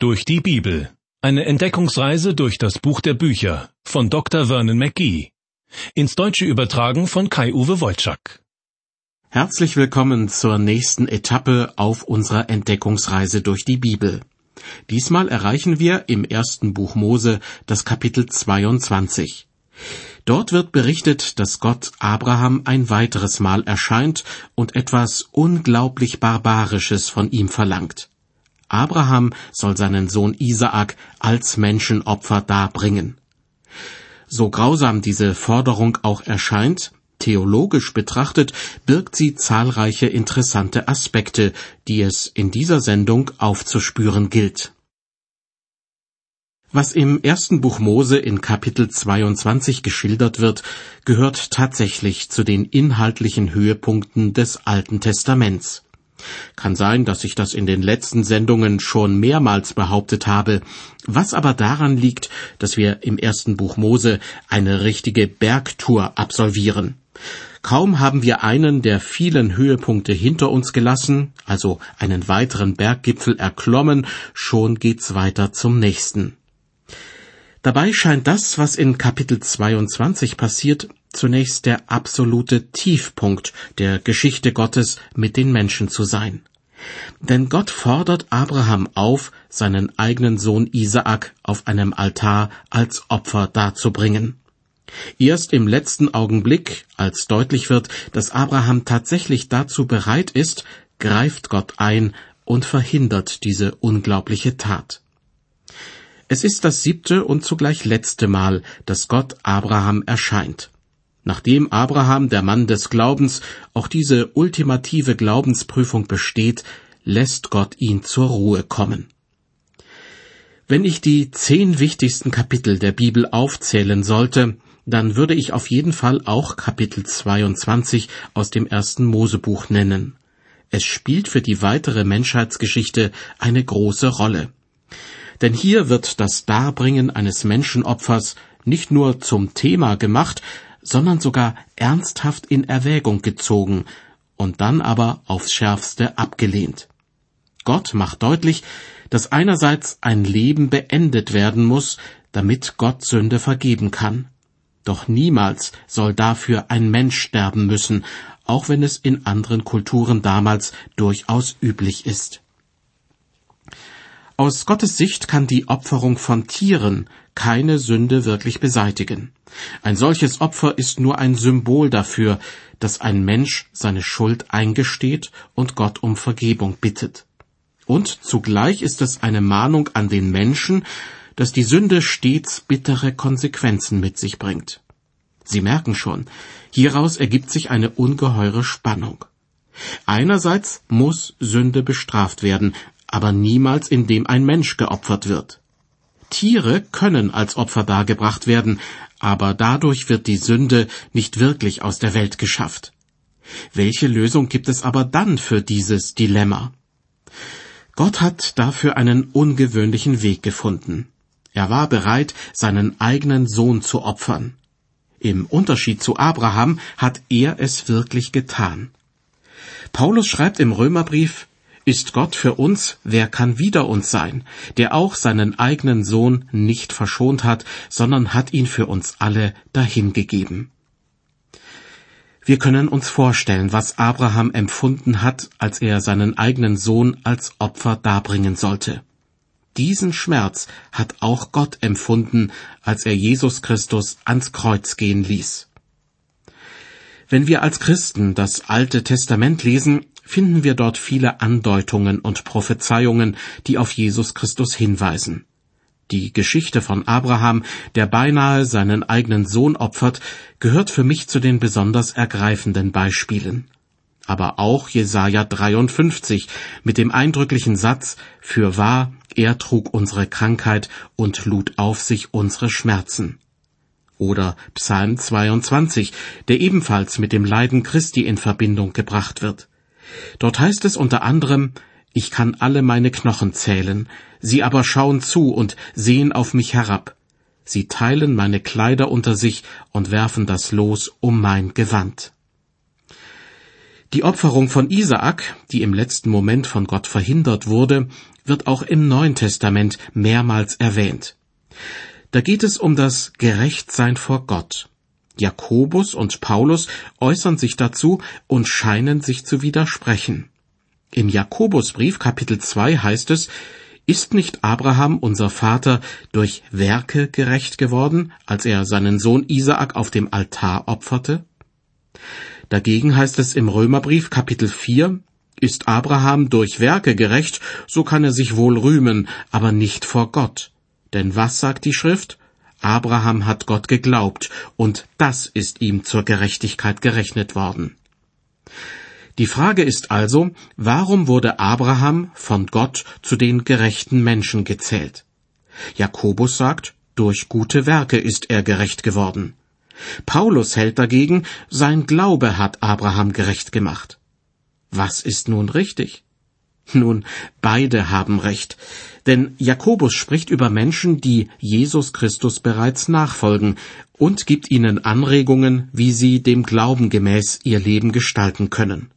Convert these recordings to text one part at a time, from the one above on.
Durch die Bibel. Eine Entdeckungsreise durch das Buch der Bücher von Dr. Vernon McGee. Ins Deutsche übertragen von Kai-Uwe Wolczak. Herzlich willkommen zur nächsten Etappe auf unserer Entdeckungsreise durch die Bibel. Diesmal erreichen wir im ersten Buch Mose das Kapitel 22. Dort wird berichtet, dass Gott Abraham ein weiteres Mal erscheint und etwas unglaublich Barbarisches von ihm verlangt. Abraham soll seinen Sohn Isaak als Menschenopfer darbringen. So grausam diese Forderung auch erscheint, theologisch betrachtet, birgt sie zahlreiche interessante Aspekte, die es in dieser Sendung aufzuspüren gilt. Was im ersten Buch Mose in Kapitel 22 geschildert wird, gehört tatsächlich zu den inhaltlichen Höhepunkten des Alten Testaments. Kann sein, dass ich das in den letzten Sendungen schon mehrmals behauptet habe, was aber daran liegt, dass wir im ersten Buch Mose eine richtige Bergtour absolvieren. Kaum haben wir einen der vielen Höhepunkte hinter uns gelassen, also einen weiteren Berggipfel erklommen, schon geht's weiter zum nächsten. Dabei scheint das, was in Kapitel 22 passiert, zunächst der absolute Tiefpunkt der Geschichte Gottes mit den Menschen zu sein. Denn Gott fordert Abraham auf, seinen eigenen Sohn Isaak auf einem Altar als Opfer darzubringen. Erst im letzten Augenblick, als deutlich wird, dass Abraham tatsächlich dazu bereit ist, greift Gott ein und verhindert diese unglaubliche Tat. Es ist das siebte und zugleich letzte Mal, dass Gott Abraham erscheint. Nachdem Abraham, der Mann des Glaubens, auch diese ultimative Glaubensprüfung besteht, lässt Gott ihn zur Ruhe kommen. Wenn ich die zehn wichtigsten Kapitel der Bibel aufzählen sollte, dann würde ich auf jeden Fall auch Kapitel 22 aus dem ersten Mosebuch nennen. Es spielt für die weitere Menschheitsgeschichte eine große Rolle. Denn hier wird das Darbringen eines Menschenopfers nicht nur zum Thema gemacht, sondern sogar ernsthaft in Erwägung gezogen und dann aber aufs schärfste abgelehnt. Gott macht deutlich, dass einerseits ein Leben beendet werden muss, damit Gott Sünde vergeben kann. Doch niemals soll dafür ein Mensch sterben müssen, auch wenn es in anderen Kulturen damals durchaus üblich ist. Aus Gottes Sicht kann die Opferung von Tieren keine Sünde wirklich beseitigen. Ein solches Opfer ist nur ein Symbol dafür, dass ein Mensch seine Schuld eingesteht und Gott um Vergebung bittet. Und zugleich ist es eine Mahnung an den Menschen, dass die Sünde stets bittere Konsequenzen mit sich bringt. Sie merken schon, hieraus ergibt sich eine ungeheure Spannung. Einerseits muss Sünde bestraft werden, aber niemals indem ein Mensch geopfert wird. Tiere können als Opfer dargebracht werden, aber dadurch wird die Sünde nicht wirklich aus der Welt geschafft. Welche Lösung gibt es aber dann für dieses Dilemma? Gott hat dafür einen ungewöhnlichen Weg gefunden. Er war bereit, seinen eigenen Sohn zu opfern. Im Unterschied zu Abraham hat er es wirklich getan. Paulus schreibt im Römerbrief, ist Gott für uns, wer kann wider uns sein, der auch seinen eigenen Sohn nicht verschont hat, sondern hat ihn für uns alle dahingegeben. Wir können uns vorstellen, was Abraham empfunden hat, als er seinen eigenen Sohn als Opfer darbringen sollte. Diesen Schmerz hat auch Gott empfunden, als er Jesus Christus ans Kreuz gehen ließ. Wenn wir als Christen das Alte Testament lesen, finden wir dort viele Andeutungen und Prophezeiungen, die auf Jesus Christus hinweisen. Die Geschichte von Abraham, der beinahe seinen eigenen Sohn opfert, gehört für mich zu den besonders ergreifenden Beispielen. Aber auch Jesaja 53 mit dem eindrücklichen Satz, für wahr, er trug unsere Krankheit und lud auf sich unsere Schmerzen. Oder Psalm 22, der ebenfalls mit dem Leiden Christi in Verbindung gebracht wird. Dort heißt es unter anderem, ich kann alle meine Knochen zählen, sie aber schauen zu und sehen auf mich herab. Sie teilen meine Kleider unter sich und werfen das Los um mein Gewand. Die Opferung von Isaak, die im letzten Moment von Gott verhindert wurde, wird auch im Neuen Testament mehrmals erwähnt. Da geht es um das Gerechtsein vor Gott. Jakobus und Paulus äußern sich dazu und scheinen sich zu widersprechen. Im Jakobusbrief Kapitel 2 heißt es, ist nicht Abraham, unser Vater, durch Werke gerecht geworden, als er seinen Sohn Isaak auf dem Altar opferte? Dagegen heißt es im Römerbrief Kapitel 4, ist Abraham durch Werke gerecht, so kann er sich wohl rühmen, aber nicht vor Gott. Denn was sagt die Schrift? Abraham hat Gott geglaubt, und das ist ihm zur Gerechtigkeit gerechnet worden. Die Frage ist also, warum wurde Abraham von Gott zu den gerechten Menschen gezählt? Jakobus sagt, durch gute Werke ist er gerecht geworden. Paulus hält dagegen, sein Glaube hat Abraham gerecht gemacht. Was ist nun richtig? Nun, beide haben recht, denn Jakobus spricht über Menschen, die Jesus Christus bereits nachfolgen und gibt ihnen Anregungen, wie sie dem Glauben gemäß ihr Leben gestalten können.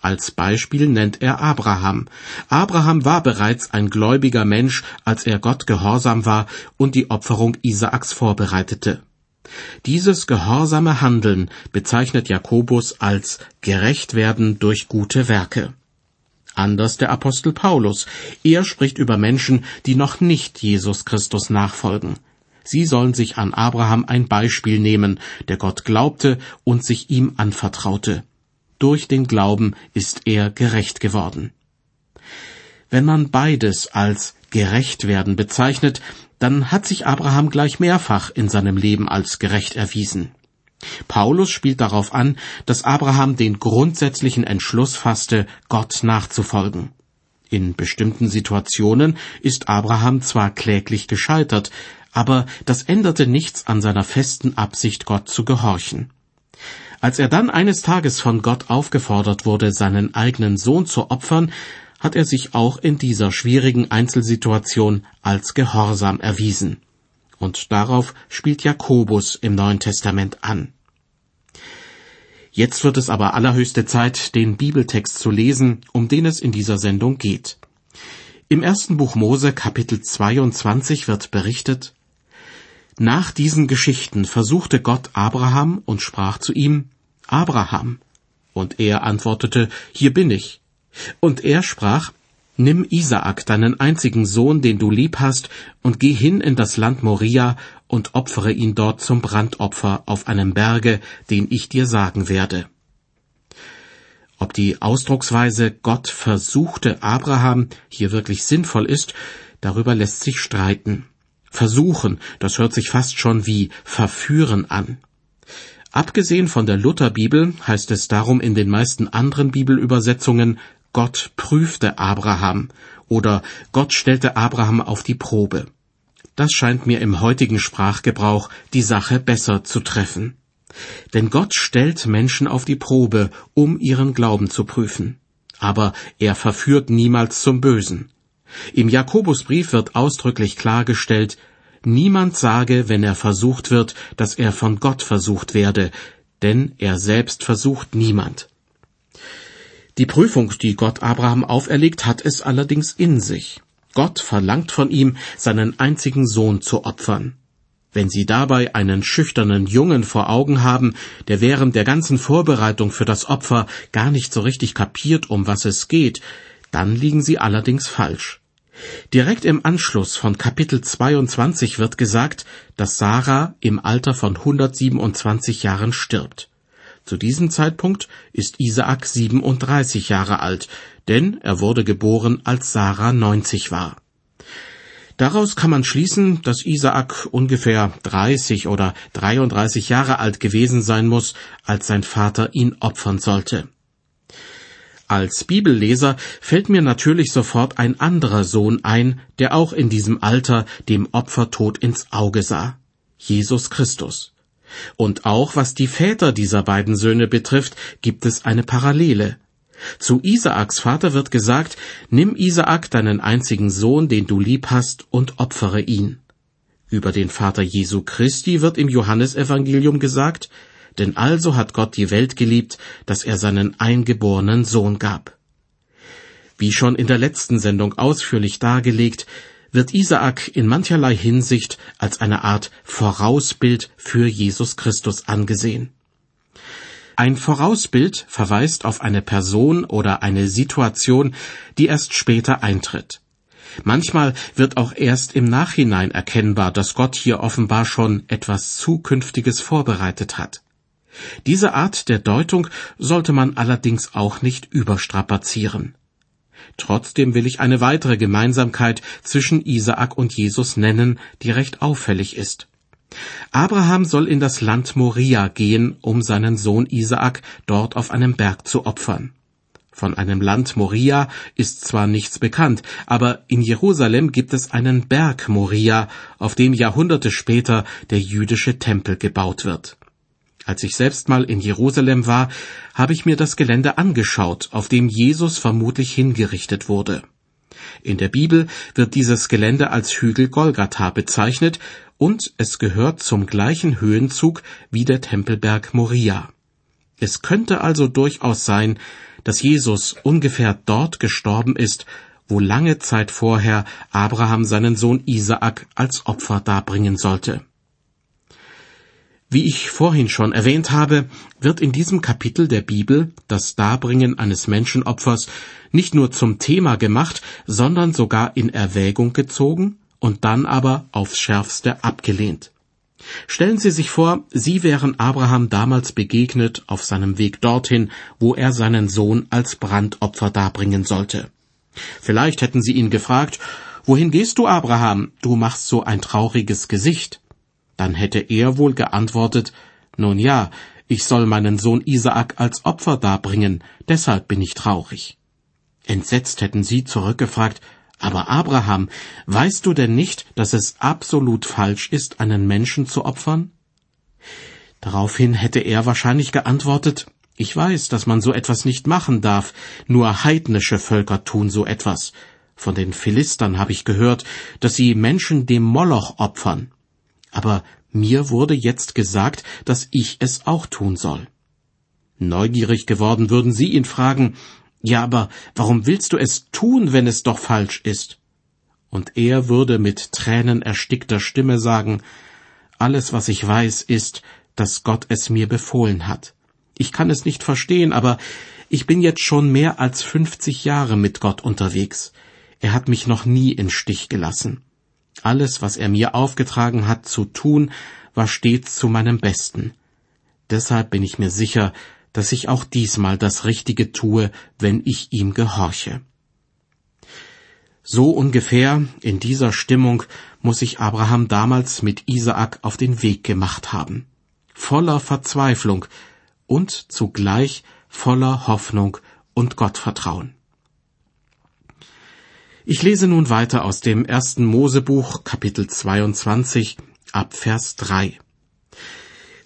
Als Beispiel nennt er Abraham. Abraham war bereits ein gläubiger Mensch, als er Gott gehorsam war und die Opferung Isaaks vorbereitete. Dieses gehorsame Handeln bezeichnet Jakobus als gerecht werden durch gute Werke. Anders der Apostel Paulus. Er spricht über Menschen, die noch nicht Jesus Christus nachfolgen. Sie sollen sich an Abraham ein Beispiel nehmen, der Gott glaubte und sich ihm anvertraute. Durch den Glauben ist er gerecht geworden. Wenn man beides als gerecht werden bezeichnet, dann hat sich Abraham gleich mehrfach in seinem Leben als gerecht erwiesen. Paulus spielt darauf an, dass Abraham den grundsätzlichen Entschluss fasste, Gott nachzufolgen. In bestimmten Situationen ist Abraham zwar kläglich gescheitert, aber das änderte nichts an seiner festen Absicht, Gott zu gehorchen. Als er dann eines Tages von Gott aufgefordert wurde, seinen eigenen Sohn zu opfern, hat er sich auch in dieser schwierigen Einzelsituation als gehorsam erwiesen. Und darauf spielt Jakobus im Neuen Testament an. Jetzt wird es aber allerhöchste Zeit, den Bibeltext zu lesen, um den es in dieser Sendung geht. Im ersten Buch Mose Kapitel 22 wird berichtet, Nach diesen Geschichten versuchte Gott Abraham und sprach zu ihm, Abraham. Und er antwortete, Hier bin ich. Und er sprach, Nimm Isaak, deinen einzigen Sohn, den du lieb hast, und geh hin in das Land Moria und opfere ihn dort zum Brandopfer auf einem Berge, den ich dir sagen werde. Ob die Ausdrucksweise Gott versuchte Abraham hier wirklich sinnvoll ist, darüber lässt sich streiten. Versuchen, das hört sich fast schon wie verführen an. Abgesehen von der Lutherbibel heißt es darum in den meisten anderen Bibelübersetzungen Gott prüfte Abraham oder Gott stellte Abraham auf die Probe. Das scheint mir im heutigen Sprachgebrauch die Sache besser zu treffen. Denn Gott stellt Menschen auf die Probe, um ihren Glauben zu prüfen. Aber er verführt niemals zum Bösen. Im Jakobusbrief wird ausdrücklich klargestellt, niemand sage, wenn er versucht wird, dass er von Gott versucht werde, denn er selbst versucht niemand. Die Prüfung, die Gott Abraham auferlegt, hat es allerdings in sich. Gott verlangt von ihm, seinen einzigen Sohn zu opfern. Wenn Sie dabei einen schüchternen Jungen vor Augen haben, der während der ganzen Vorbereitung für das Opfer gar nicht so richtig kapiert, um was es geht, dann liegen Sie allerdings falsch. Direkt im Anschluss von Kapitel 22 wird gesagt, dass Sarah im Alter von 127 Jahren stirbt. Zu diesem Zeitpunkt ist Isaak 37 Jahre alt, denn er wurde geboren, als Sarah 90 war. Daraus kann man schließen, dass Isaak ungefähr 30 oder 33 Jahre alt gewesen sein muss, als sein Vater ihn opfern sollte. Als Bibelleser fällt mir natürlich sofort ein anderer Sohn ein, der auch in diesem Alter dem Opfertod ins Auge sah. Jesus Christus. Und auch was die Väter dieser beiden Söhne betrifft, gibt es eine Parallele. Zu Isaaks Vater wird gesagt, nimm Isaak deinen einzigen Sohn, den du lieb hast, und opfere ihn. Über den Vater Jesu Christi wird im Johannesevangelium gesagt, denn also hat Gott die Welt geliebt, dass er seinen eingeborenen Sohn gab. Wie schon in der letzten Sendung ausführlich dargelegt, wird Isaak in mancherlei Hinsicht als eine Art Vorausbild für Jesus Christus angesehen. Ein Vorausbild verweist auf eine Person oder eine Situation, die erst später eintritt. Manchmal wird auch erst im Nachhinein erkennbar, dass Gott hier offenbar schon etwas Zukünftiges vorbereitet hat. Diese Art der Deutung sollte man allerdings auch nicht überstrapazieren. Trotzdem will ich eine weitere Gemeinsamkeit zwischen Isaak und Jesus nennen, die recht auffällig ist. Abraham soll in das Land Moria gehen, um seinen Sohn Isaak dort auf einem Berg zu opfern. Von einem Land Moria ist zwar nichts bekannt, aber in Jerusalem gibt es einen Berg Moria, auf dem Jahrhunderte später der jüdische Tempel gebaut wird. Als ich selbst mal in Jerusalem war, habe ich mir das Gelände angeschaut, auf dem Jesus vermutlich hingerichtet wurde. In der Bibel wird dieses Gelände als Hügel Golgatha bezeichnet und es gehört zum gleichen Höhenzug wie der Tempelberg Moria. Es könnte also durchaus sein, dass Jesus ungefähr dort gestorben ist, wo lange Zeit vorher Abraham seinen Sohn Isaak als Opfer darbringen sollte. Wie ich vorhin schon erwähnt habe, wird in diesem Kapitel der Bibel das Darbringen eines Menschenopfers nicht nur zum Thema gemacht, sondern sogar in Erwägung gezogen und dann aber aufs schärfste abgelehnt. Stellen Sie sich vor, Sie wären Abraham damals begegnet auf seinem Weg dorthin, wo er seinen Sohn als Brandopfer darbringen sollte. Vielleicht hätten Sie ihn gefragt, Wohin gehst du, Abraham? Du machst so ein trauriges Gesicht. Dann hätte er wohl geantwortet, Nun ja, ich soll meinen Sohn Isaak als Opfer darbringen, deshalb bin ich traurig. Entsetzt hätten sie zurückgefragt, aber Abraham, weißt du denn nicht, dass es absolut falsch ist, einen Menschen zu opfern? Daraufhin hätte er wahrscheinlich geantwortet, ich weiß, dass man so etwas nicht machen darf, nur heidnische Völker tun so etwas. Von den Philistern habe ich gehört, dass sie Menschen dem Moloch opfern aber mir wurde jetzt gesagt, dass ich es auch tun soll. Neugierig geworden würden Sie ihn fragen, ja, aber warum willst du es tun, wenn es doch falsch ist? Und er würde mit tränenerstickter Stimme sagen, alles, was ich weiß, ist, dass Gott es mir befohlen hat. Ich kann es nicht verstehen, aber ich bin jetzt schon mehr als fünfzig Jahre mit Gott unterwegs. Er hat mich noch nie in Stich gelassen. Alles, was er mir aufgetragen hat zu tun, war stets zu meinem Besten. Deshalb bin ich mir sicher, dass ich auch diesmal das Richtige tue, wenn ich ihm gehorche. So ungefähr in dieser Stimmung muss sich Abraham damals mit Isaak auf den Weg gemacht haben, voller Verzweiflung und zugleich voller Hoffnung und Gottvertrauen. Ich lese nun weiter aus dem ersten Mosebuch, Kapitel 22, ab Vers 3.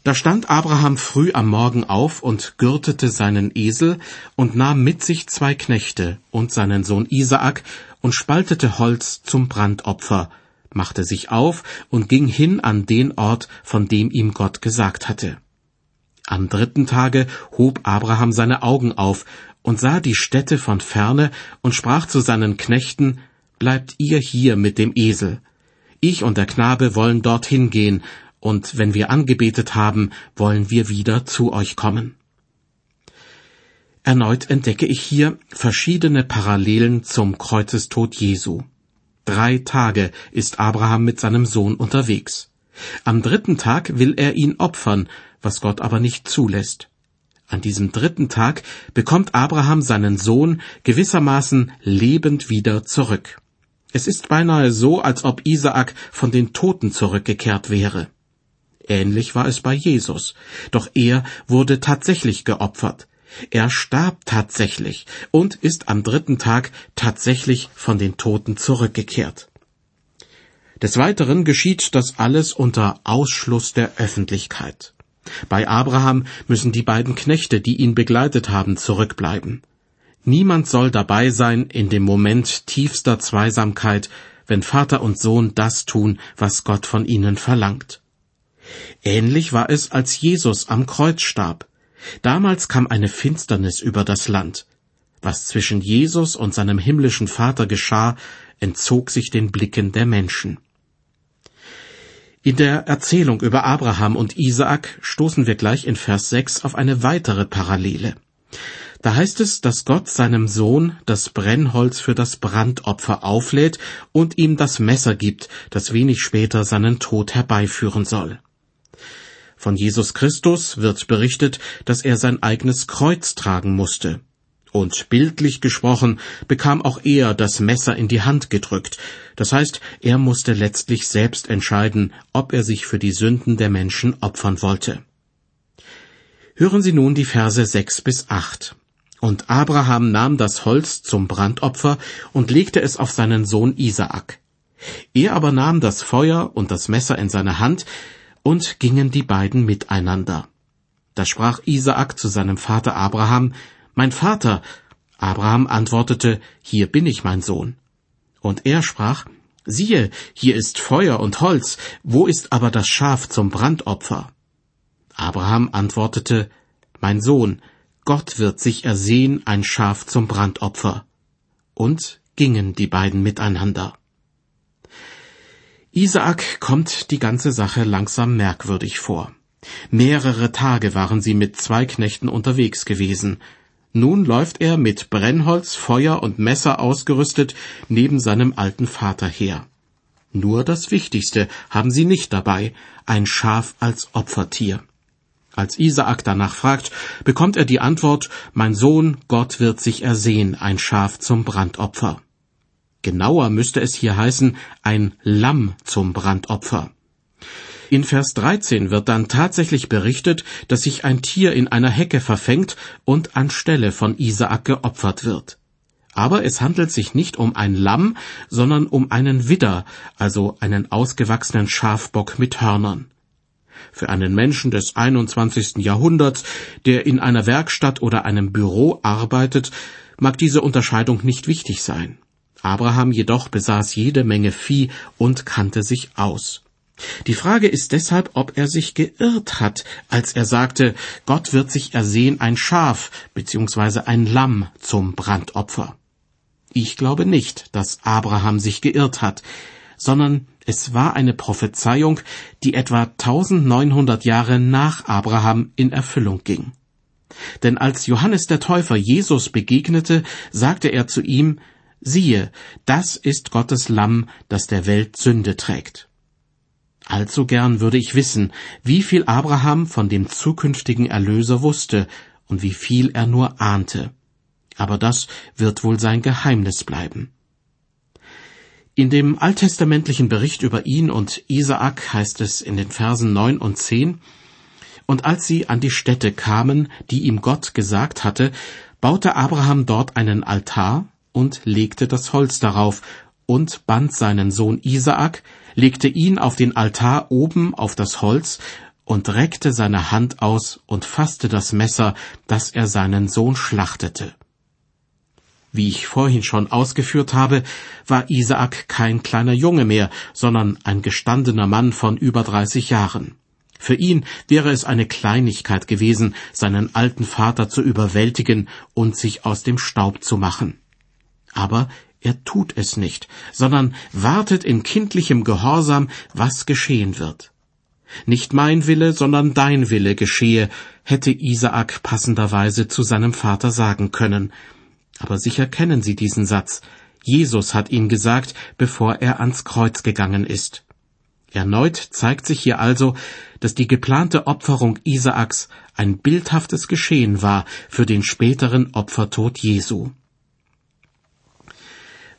Da stand Abraham früh am Morgen auf und gürtete seinen Esel und nahm mit sich zwei Knechte und seinen Sohn Isaak und spaltete Holz zum Brandopfer, machte sich auf und ging hin an den Ort, von dem ihm Gott gesagt hatte. Am dritten Tage hob Abraham seine Augen auf und sah die Städte von ferne und sprach zu seinen Knechten, Bleibt ihr hier mit dem Esel. Ich und der Knabe wollen dorthin gehen, und wenn wir angebetet haben, wollen wir wieder zu euch kommen. Erneut entdecke ich hier verschiedene Parallelen zum Kreuzestod Jesu. Drei Tage ist Abraham mit seinem Sohn unterwegs. Am dritten Tag will er ihn opfern, was Gott aber nicht zulässt. An diesem dritten Tag bekommt Abraham seinen Sohn gewissermaßen lebend wieder zurück. Es ist beinahe so, als ob Isaak von den Toten zurückgekehrt wäre. Ähnlich war es bei Jesus, doch er wurde tatsächlich geopfert. Er starb tatsächlich und ist am dritten Tag tatsächlich von den Toten zurückgekehrt. Des Weiteren geschieht das alles unter Ausschluss der Öffentlichkeit. Bei Abraham müssen die beiden Knechte, die ihn begleitet haben, zurückbleiben. Niemand soll dabei sein in dem Moment tiefster Zweisamkeit, wenn Vater und Sohn das tun, was Gott von ihnen verlangt. Ähnlich war es, als Jesus am Kreuz starb. Damals kam eine Finsternis über das Land. Was zwischen Jesus und seinem himmlischen Vater geschah, entzog sich den Blicken der Menschen. In der Erzählung über Abraham und Isaak stoßen wir gleich in Vers 6 auf eine weitere Parallele. Da heißt es, dass Gott seinem Sohn das Brennholz für das Brandopfer auflädt und ihm das Messer gibt, das wenig später seinen Tod herbeiführen soll. Von Jesus Christus wird berichtet, dass er sein eigenes Kreuz tragen musste. Und bildlich gesprochen bekam auch er das Messer in die Hand gedrückt. Das heißt, er musste letztlich selbst entscheiden, ob er sich für die Sünden der Menschen opfern wollte. Hören Sie nun die Verse sechs bis acht. Und Abraham nahm das Holz zum Brandopfer und legte es auf seinen Sohn Isaak. Er aber nahm das Feuer und das Messer in seine Hand, und gingen die beiden miteinander. Da sprach Isaak zu seinem Vater Abraham, mein Vater. Abraham antwortete, Hier bin ich, mein Sohn. Und er sprach, Siehe, hier ist Feuer und Holz, wo ist aber das Schaf zum Brandopfer? Abraham antwortete, Mein Sohn, Gott wird sich ersehen ein Schaf zum Brandopfer. Und gingen die beiden miteinander. Isaak kommt die ganze Sache langsam merkwürdig vor. Mehrere Tage waren sie mit zwei Knechten unterwegs gewesen, nun läuft er mit Brennholz, Feuer und Messer ausgerüstet neben seinem alten Vater her. Nur das Wichtigste haben sie nicht dabei, ein Schaf als Opfertier. Als Isaak danach fragt, bekommt er die Antwort, mein Sohn, Gott wird sich ersehen, ein Schaf zum Brandopfer. Genauer müsste es hier heißen, ein Lamm zum Brandopfer. In Vers 13 wird dann tatsächlich berichtet, dass sich ein Tier in einer Hecke verfängt und anstelle von Isaak geopfert wird. Aber es handelt sich nicht um ein Lamm, sondern um einen Widder, also einen ausgewachsenen Schafbock mit Hörnern. Für einen Menschen des 21. Jahrhunderts, der in einer Werkstatt oder einem Büro arbeitet, mag diese Unterscheidung nicht wichtig sein. Abraham jedoch besaß jede Menge Vieh und kannte sich aus. Die Frage ist deshalb, ob er sich geirrt hat, als er sagte, Gott wird sich ersehen ein Schaf bzw. ein Lamm zum Brandopfer. Ich glaube nicht, dass Abraham sich geirrt hat, sondern es war eine Prophezeiung, die etwa 1900 Jahre nach Abraham in Erfüllung ging. Denn als Johannes der Täufer Jesus begegnete, sagte er zu ihm, siehe, das ist Gottes Lamm, das der Welt Sünde trägt. Allzu gern würde ich wissen, wie viel Abraham von dem zukünftigen Erlöser wusste und wie viel er nur ahnte. Aber das wird wohl sein Geheimnis bleiben. In dem alttestamentlichen Bericht über ihn und Isaak heißt es in den Versen neun und zehn, und als sie an die Stätte kamen, die ihm Gott gesagt hatte, baute Abraham dort einen Altar und legte das Holz darauf und band seinen Sohn Isaak, legte ihn auf den Altar oben auf das Holz und reckte seine Hand aus und fasste das Messer, dass er seinen Sohn schlachtete. Wie ich vorhin schon ausgeführt habe, war Isaak kein kleiner Junge mehr, sondern ein gestandener Mann von über dreißig Jahren. Für ihn wäre es eine Kleinigkeit gewesen, seinen alten Vater zu überwältigen und sich aus dem Staub zu machen. Aber er tut es nicht, sondern wartet in kindlichem Gehorsam, was geschehen wird. Nicht mein Wille, sondern dein Wille geschehe, hätte Isaak passenderweise zu seinem Vater sagen können. Aber sicher kennen Sie diesen Satz. Jesus hat ihn gesagt, bevor er ans Kreuz gegangen ist. Erneut zeigt sich hier also, dass die geplante Opferung Isaaks ein bildhaftes Geschehen war für den späteren Opfertod Jesu.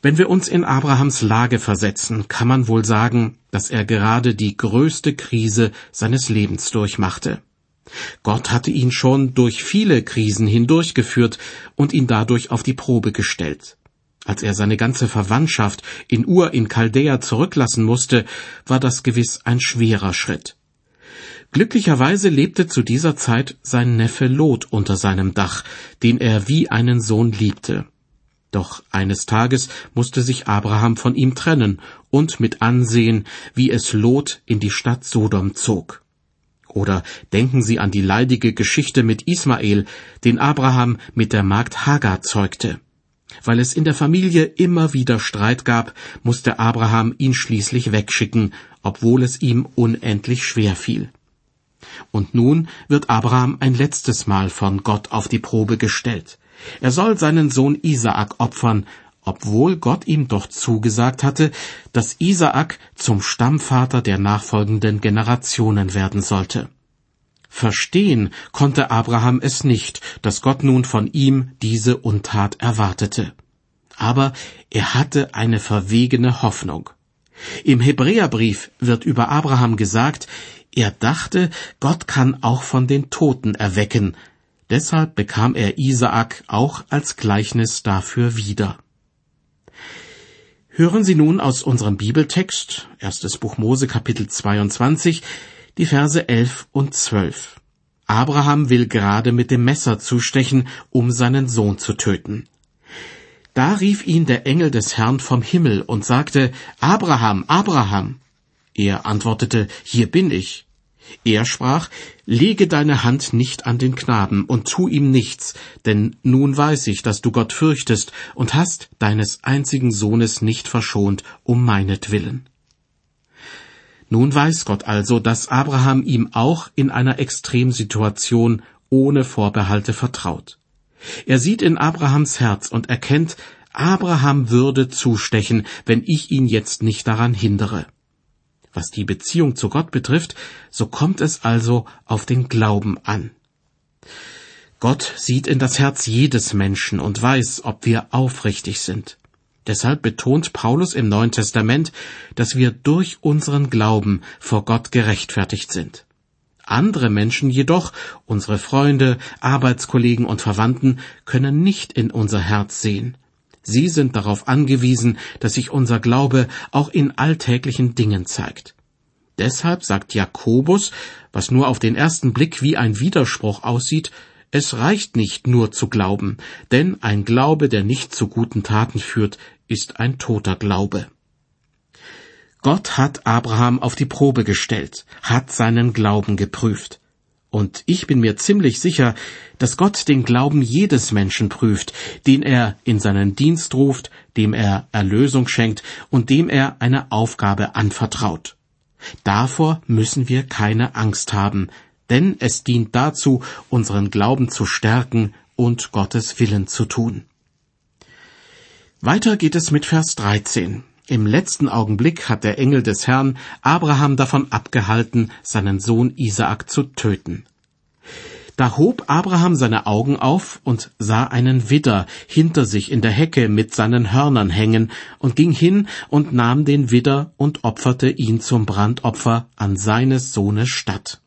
Wenn wir uns in Abrahams Lage versetzen, kann man wohl sagen, dass er gerade die größte Krise seines Lebens durchmachte. Gott hatte ihn schon durch viele Krisen hindurchgeführt und ihn dadurch auf die Probe gestellt. Als er seine ganze Verwandtschaft in Ur in Chaldea zurücklassen musste, war das gewiss ein schwerer Schritt. Glücklicherweise lebte zu dieser Zeit sein Neffe Lot unter seinem Dach, den er wie einen Sohn liebte. Doch eines Tages musste sich Abraham von ihm trennen und mit ansehen, wie es Lot in die Stadt Sodom zog. Oder denken Sie an die leidige Geschichte mit Ismael, den Abraham mit der Magd Hagar zeugte. Weil es in der Familie immer wieder Streit gab, musste Abraham ihn schließlich wegschicken, obwohl es ihm unendlich schwer fiel. Und nun wird Abraham ein letztes Mal von Gott auf die Probe gestellt. Er soll seinen Sohn Isaak opfern, obwohl Gott ihm doch zugesagt hatte, dass Isaak zum Stammvater der nachfolgenden Generationen werden sollte. Verstehen konnte Abraham es nicht, dass Gott nun von ihm diese Untat erwartete. Aber er hatte eine verwegene Hoffnung. Im Hebräerbrief wird über Abraham gesagt, er dachte, Gott kann auch von den Toten erwecken, deshalb bekam er Isaak auch als Gleichnis dafür wieder. Hören Sie nun aus unserem Bibeltext, erstes Buch Mose Kapitel 22, die Verse 11 und 12. Abraham will gerade mit dem Messer zustechen, um seinen Sohn zu töten. Da rief ihn der Engel des Herrn vom Himmel und sagte, Abraham, Abraham. Er antwortete, Hier bin ich. Er sprach, Lege deine Hand nicht an den Knaben und tu ihm nichts, denn nun weiß ich, dass du Gott fürchtest und hast deines einzigen Sohnes nicht verschont um meinetwillen. Nun weiß Gott also, dass Abraham ihm auch in einer Extremsituation ohne Vorbehalte vertraut. Er sieht in Abrahams Herz und erkennt, Abraham würde zustechen, wenn ich ihn jetzt nicht daran hindere. Was die Beziehung zu Gott betrifft, so kommt es also auf den Glauben an. Gott sieht in das Herz jedes Menschen und weiß, ob wir aufrichtig sind. Deshalb betont Paulus im Neuen Testament, dass wir durch unseren Glauben vor Gott gerechtfertigt sind. Andere Menschen jedoch, unsere Freunde, Arbeitskollegen und Verwandten, können nicht in unser Herz sehen. Sie sind darauf angewiesen, dass sich unser Glaube auch in alltäglichen Dingen zeigt. Deshalb sagt Jakobus, was nur auf den ersten Blick wie ein Widerspruch aussieht, es reicht nicht nur zu glauben, denn ein Glaube, der nicht zu guten Taten führt, ist ein toter Glaube. Gott hat Abraham auf die Probe gestellt, hat seinen Glauben geprüft. Und ich bin mir ziemlich sicher, dass Gott den Glauben jedes Menschen prüft, den er in seinen Dienst ruft, dem er Erlösung schenkt und dem er eine Aufgabe anvertraut. Davor müssen wir keine Angst haben, denn es dient dazu, unseren Glauben zu stärken und Gottes Willen zu tun. Weiter geht es mit Vers 13. Im letzten Augenblick hat der Engel des Herrn Abraham davon abgehalten, seinen Sohn Isaak zu töten. Da hob Abraham seine Augen auf und sah einen Widder hinter sich in der Hecke mit seinen Hörnern hängen und ging hin und nahm den Widder und opferte ihn zum Brandopfer an seines Sohnes Statt.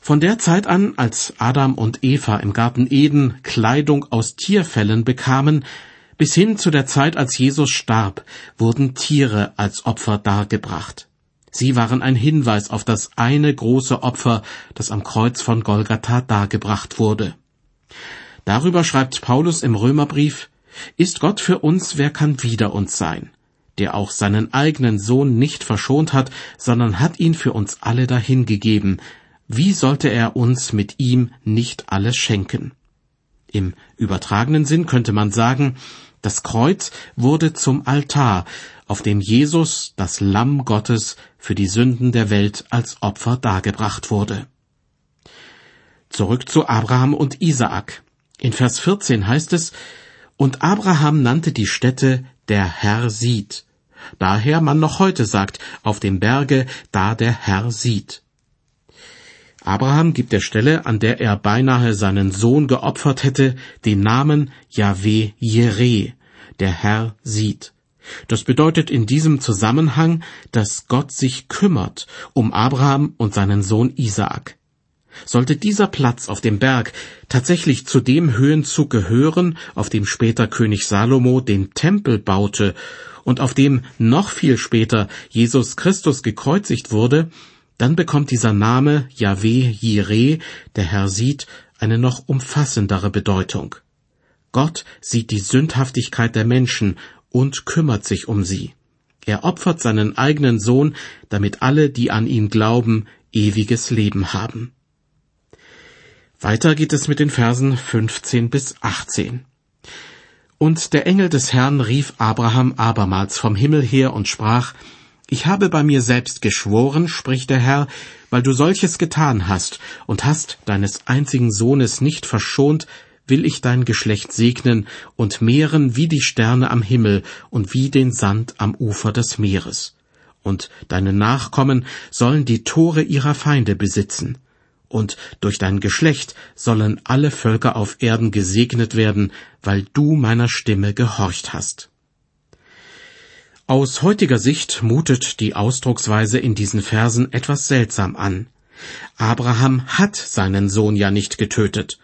Von der Zeit an, als Adam und Eva im Garten Eden Kleidung aus Tierfällen bekamen, bis hin zu der Zeit, als Jesus starb, wurden Tiere als Opfer dargebracht. Sie waren ein Hinweis auf das eine große Opfer, das am Kreuz von Golgatha dargebracht wurde. Darüber schreibt Paulus im Römerbrief, Ist Gott für uns, wer kann wider uns sein? Der auch seinen eigenen Sohn nicht verschont hat, sondern hat ihn für uns alle dahingegeben. Wie sollte er uns mit ihm nicht alles schenken? Im übertragenen Sinn könnte man sagen, das Kreuz wurde zum Altar, auf dem Jesus, das Lamm Gottes, für die Sünden der Welt als Opfer dargebracht wurde. Zurück zu Abraham und Isaak. In Vers 14 heißt es, Und Abraham nannte die Stätte der Herr sieht. Daher man noch heute sagt, auf dem Berge, da der Herr sieht. Abraham gibt der Stelle, an der er beinahe seinen Sohn geopfert hätte, den Namen Yahweh Jireh, der Herr sieht. Das bedeutet in diesem Zusammenhang, dass Gott sich kümmert um Abraham und seinen Sohn Isaak. Sollte dieser Platz auf dem Berg tatsächlich zu dem Höhenzug gehören, auf dem später König Salomo den Tempel baute und auf dem noch viel später Jesus Christus gekreuzigt wurde, dann bekommt dieser Name Yahweh Jireh, der Herr sieht, eine noch umfassendere Bedeutung. Gott sieht die Sündhaftigkeit der Menschen und kümmert sich um sie. Er opfert seinen eigenen Sohn, damit alle, die an ihn glauben, ewiges Leben haben. Weiter geht es mit den Versen 15 bis 18. Und der Engel des Herrn rief Abraham abermals vom Himmel her und sprach, Ich habe bei mir selbst geschworen, spricht der Herr, weil du solches getan hast und hast deines einzigen Sohnes nicht verschont, will ich dein Geschlecht segnen und mehren wie die Sterne am Himmel und wie den Sand am Ufer des Meeres. Und deine Nachkommen sollen die Tore ihrer Feinde besitzen. Und durch dein Geschlecht sollen alle Völker auf Erden gesegnet werden, weil du meiner Stimme gehorcht hast. Aus heutiger Sicht mutet die Ausdrucksweise in diesen Versen etwas seltsam an. Abraham hat seinen Sohn ja nicht getötet,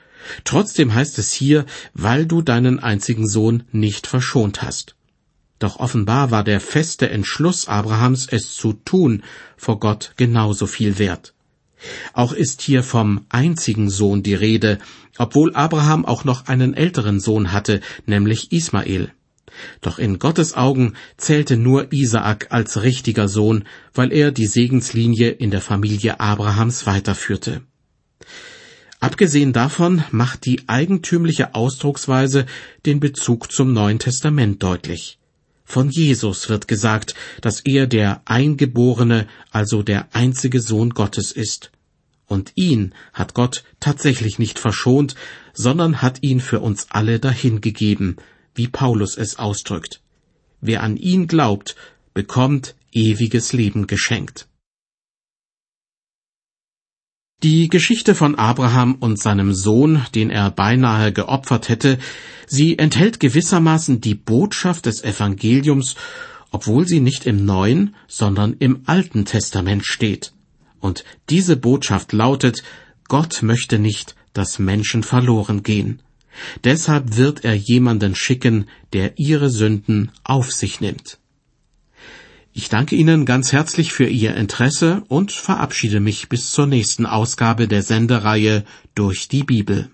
Trotzdem heißt es hier, weil du deinen einzigen Sohn nicht verschont hast. Doch offenbar war der feste Entschluss Abrahams, es zu tun, vor Gott genauso viel wert. Auch ist hier vom einzigen Sohn die Rede, obwohl Abraham auch noch einen älteren Sohn hatte, nämlich Ismael. Doch in Gottes Augen zählte nur Isaak als richtiger Sohn, weil er die Segenslinie in der Familie Abrahams weiterführte. Abgesehen davon macht die eigentümliche Ausdrucksweise den Bezug zum Neuen Testament deutlich. Von Jesus wird gesagt, dass er der Eingeborene, also der einzige Sohn Gottes ist. Und ihn hat Gott tatsächlich nicht verschont, sondern hat ihn für uns alle dahingegeben, wie Paulus es ausdrückt. Wer an ihn glaubt, bekommt ewiges Leben geschenkt. Die Geschichte von Abraham und seinem Sohn, den er beinahe geopfert hätte, sie enthält gewissermaßen die Botschaft des Evangeliums, obwohl sie nicht im Neuen, sondern im Alten Testament steht. Und diese Botschaft lautet, Gott möchte nicht, dass Menschen verloren gehen. Deshalb wird er jemanden schicken, der ihre Sünden auf sich nimmt. Ich danke Ihnen ganz herzlich für Ihr Interesse und verabschiede mich bis zur nächsten Ausgabe der Sendereihe durch die Bibel.